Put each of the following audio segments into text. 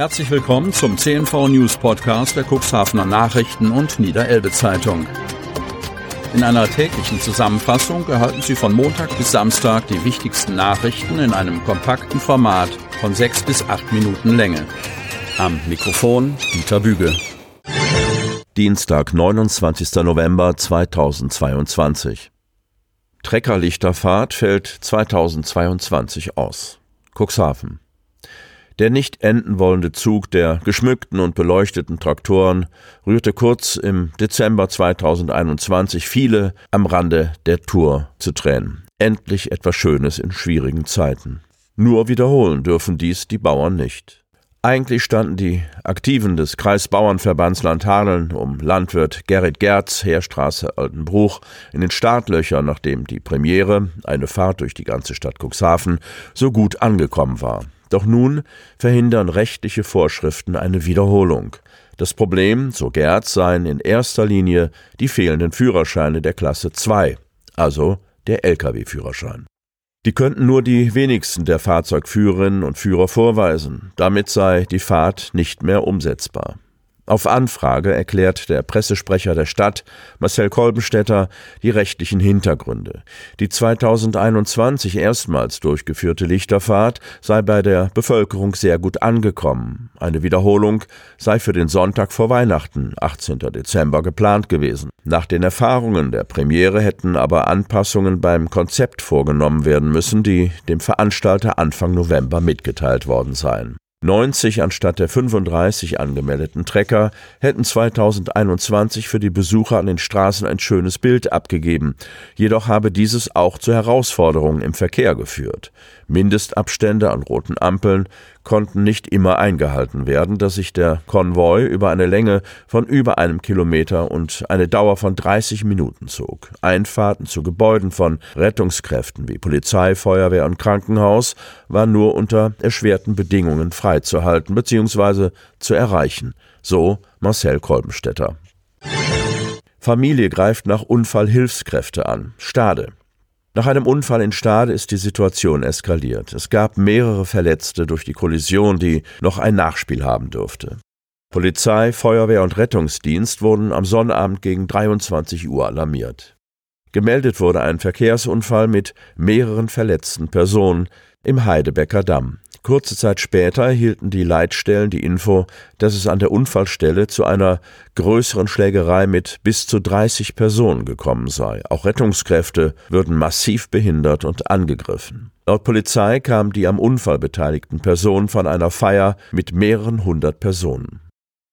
Herzlich willkommen zum CNV News Podcast der Cuxhavener Nachrichten und Niederelbe Zeitung. In einer täglichen Zusammenfassung erhalten Sie von Montag bis Samstag die wichtigsten Nachrichten in einem kompakten Format von sechs bis acht Minuten Länge. Am Mikrofon Dieter Büge. Dienstag, 29. November 2022. Treckerlichterfahrt fällt 2022 aus. Cuxhaven. Der nicht enden wollende Zug der geschmückten und beleuchteten Traktoren rührte kurz im Dezember 2021 viele am Rande der Tour zu Tränen. Endlich etwas Schönes in schwierigen Zeiten. Nur wiederholen dürfen dies die Bauern nicht. Eigentlich standen die Aktiven des Kreisbauernverbands Landhadeln um Landwirt Gerrit Gerz, Heerstraße Altenbruch, in den Startlöchern, nachdem die Premiere, eine Fahrt durch die ganze Stadt Cuxhaven, so gut angekommen war. Doch nun verhindern rechtliche Vorschriften eine Wiederholung. Das Problem, so Gerz, seien in erster Linie die fehlenden Führerscheine der Klasse 2, also der Lkw-Führerschein. Die könnten nur die wenigsten der Fahrzeugführerinnen und Führer vorweisen. Damit sei die Fahrt nicht mehr umsetzbar. Auf Anfrage erklärt der Pressesprecher der Stadt, Marcel Kolbenstädter, die rechtlichen Hintergründe. Die 2021 erstmals durchgeführte Lichterfahrt sei bei der Bevölkerung sehr gut angekommen. Eine Wiederholung sei für den Sonntag vor Weihnachten, 18. Dezember, geplant gewesen. Nach den Erfahrungen der Premiere hätten aber Anpassungen beim Konzept vorgenommen werden müssen, die dem Veranstalter Anfang November mitgeteilt worden seien. 90 anstatt der 35 angemeldeten Trecker hätten 2021 für die Besucher an den Straßen ein schönes Bild abgegeben. Jedoch habe dieses auch zu Herausforderungen im Verkehr geführt. Mindestabstände an roten Ampeln konnten nicht immer eingehalten werden, dass sich der Konvoi über eine Länge von über einem Kilometer und eine Dauer von 30 Minuten zog. Einfahrten zu Gebäuden von Rettungskräften wie Polizei, Feuerwehr und Krankenhaus waren nur unter erschwerten Bedingungen freizuhalten bzw. zu erreichen. So Marcel Kolbenstädter. Familie greift nach Unfall Hilfskräfte an. Stade. Nach einem Unfall in Stade ist die Situation eskaliert. Es gab mehrere Verletzte durch die Kollision, die noch ein Nachspiel haben dürfte. Polizei, Feuerwehr und Rettungsdienst wurden am Sonnabend gegen 23 Uhr alarmiert. Gemeldet wurde ein Verkehrsunfall mit mehreren verletzten Personen im Heidebecker Damm. Kurze Zeit später erhielten die Leitstellen die Info, dass es an der Unfallstelle zu einer größeren Schlägerei mit bis zu 30 Personen gekommen sei. Auch Rettungskräfte würden massiv behindert und angegriffen. Laut Polizei kamen die am Unfall beteiligten Personen von einer Feier mit mehreren hundert Personen.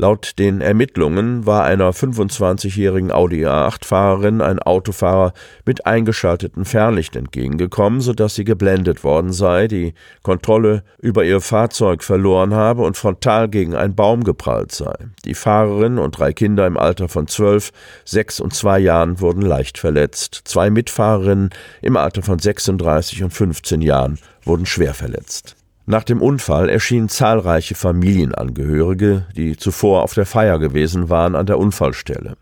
Laut den Ermittlungen war einer 25-jährigen Audi A8-Fahrerin ein Autofahrer mit eingeschaltetem Fernlicht entgegengekommen, sodass sie geblendet worden sei, die Kontrolle über ihr Fahrzeug verloren habe und frontal gegen einen Baum geprallt sei. Die Fahrerin und drei Kinder im Alter von zwölf, sechs und zwei Jahren wurden leicht verletzt. Zwei Mitfahrerinnen im Alter von 36 und 15 Jahren wurden schwer verletzt. Nach dem Unfall erschienen zahlreiche Familienangehörige, die zuvor auf der Feier gewesen waren, an der Unfallstelle.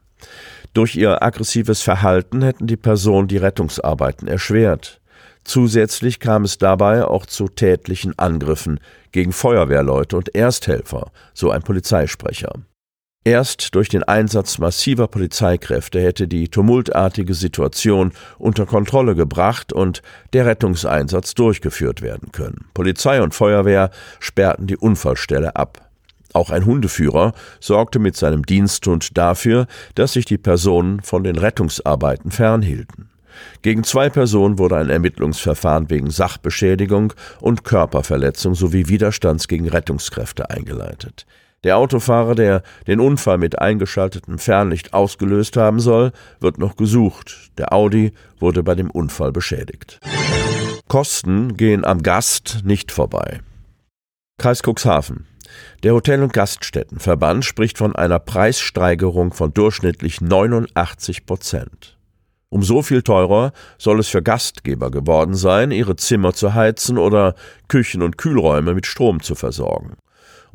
Durch ihr aggressives Verhalten hätten die Personen die Rettungsarbeiten erschwert. Zusätzlich kam es dabei auch zu tätlichen Angriffen gegen Feuerwehrleute und Ersthelfer, so ein Polizeisprecher. Erst durch den Einsatz massiver Polizeikräfte hätte die tumultartige Situation unter Kontrolle gebracht und der Rettungseinsatz durchgeführt werden können. Polizei und Feuerwehr sperrten die Unfallstelle ab. Auch ein Hundeführer sorgte mit seinem Diensthund dafür, dass sich die Personen von den Rettungsarbeiten fernhielten. Gegen zwei Personen wurde ein Ermittlungsverfahren wegen Sachbeschädigung und Körperverletzung sowie Widerstands gegen Rettungskräfte eingeleitet. Der Autofahrer, der den Unfall mit eingeschaltetem Fernlicht ausgelöst haben soll, wird noch gesucht. Der Audi wurde bei dem Unfall beschädigt. Kosten gehen am Gast nicht vorbei. Kreis Cuxhaven. Der Hotel- und Gaststättenverband spricht von einer Preissteigerung von durchschnittlich 89 Prozent. Um so viel teurer soll es für Gastgeber geworden sein, ihre Zimmer zu heizen oder Küchen und Kühlräume mit Strom zu versorgen.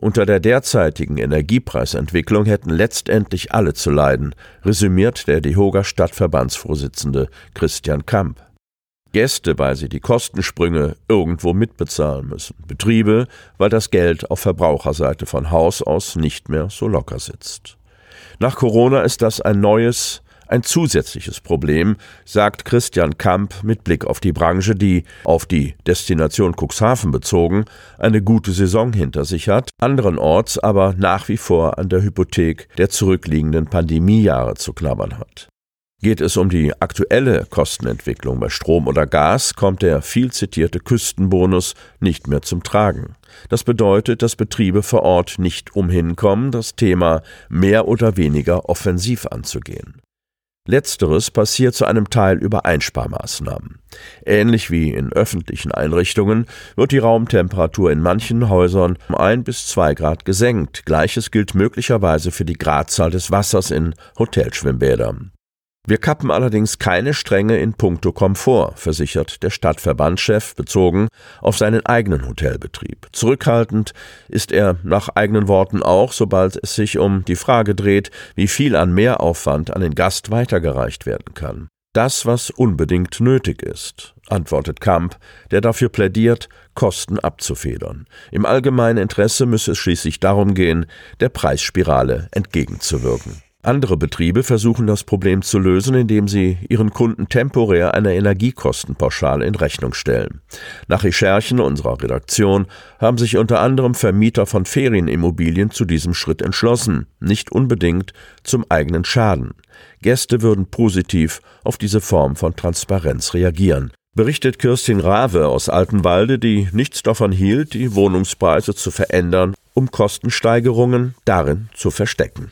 Unter der derzeitigen Energiepreisentwicklung hätten letztendlich alle zu leiden, resümiert der DeHoga Stadtverbandsvorsitzende Christian Kamp. Gäste, weil sie die Kostensprünge irgendwo mitbezahlen müssen. Betriebe, weil das Geld auf Verbraucherseite von Haus aus nicht mehr so locker sitzt. Nach Corona ist das ein neues, ein zusätzliches Problem, sagt Christian Kamp mit Blick auf die Branche, die, auf die Destination Cuxhaven bezogen, eine gute Saison hinter sich hat, anderenorts aber nach wie vor an der Hypothek der zurückliegenden Pandemiejahre zu knabbern hat. Geht es um die aktuelle Kostenentwicklung bei Strom oder Gas, kommt der viel zitierte Küstenbonus nicht mehr zum Tragen. Das bedeutet, dass Betriebe vor Ort nicht umhin kommen, das Thema mehr oder weniger offensiv anzugehen. Letzteres passiert zu einem Teil über Einsparmaßnahmen. Ähnlich wie in öffentlichen Einrichtungen wird die Raumtemperatur in manchen Häusern um ein bis zwei Grad gesenkt. Gleiches gilt möglicherweise für die Gradzahl des Wassers in Hotelschwimmbädern. Wir kappen allerdings keine Stränge in puncto Komfort, versichert der Stadtverbandschef bezogen auf seinen eigenen Hotelbetrieb. Zurückhaltend ist er nach eigenen Worten auch, sobald es sich um die Frage dreht, wie viel an Mehraufwand an den Gast weitergereicht werden kann. Das, was unbedingt nötig ist, antwortet Kamp, der dafür plädiert, Kosten abzufedern. Im allgemeinen Interesse müsse es schließlich darum gehen, der Preisspirale entgegenzuwirken. Andere Betriebe versuchen das Problem zu lösen, indem sie ihren Kunden temporär eine Energiekostenpauschale in Rechnung stellen. Nach Recherchen unserer Redaktion haben sich unter anderem Vermieter von Ferienimmobilien zu diesem Schritt entschlossen, nicht unbedingt zum eigenen Schaden. Gäste würden positiv auf diese Form von Transparenz reagieren berichtet Kirstin Rave aus Altenwalde, die nichts davon hielt, die Wohnungspreise zu verändern, um Kostensteigerungen darin zu verstecken.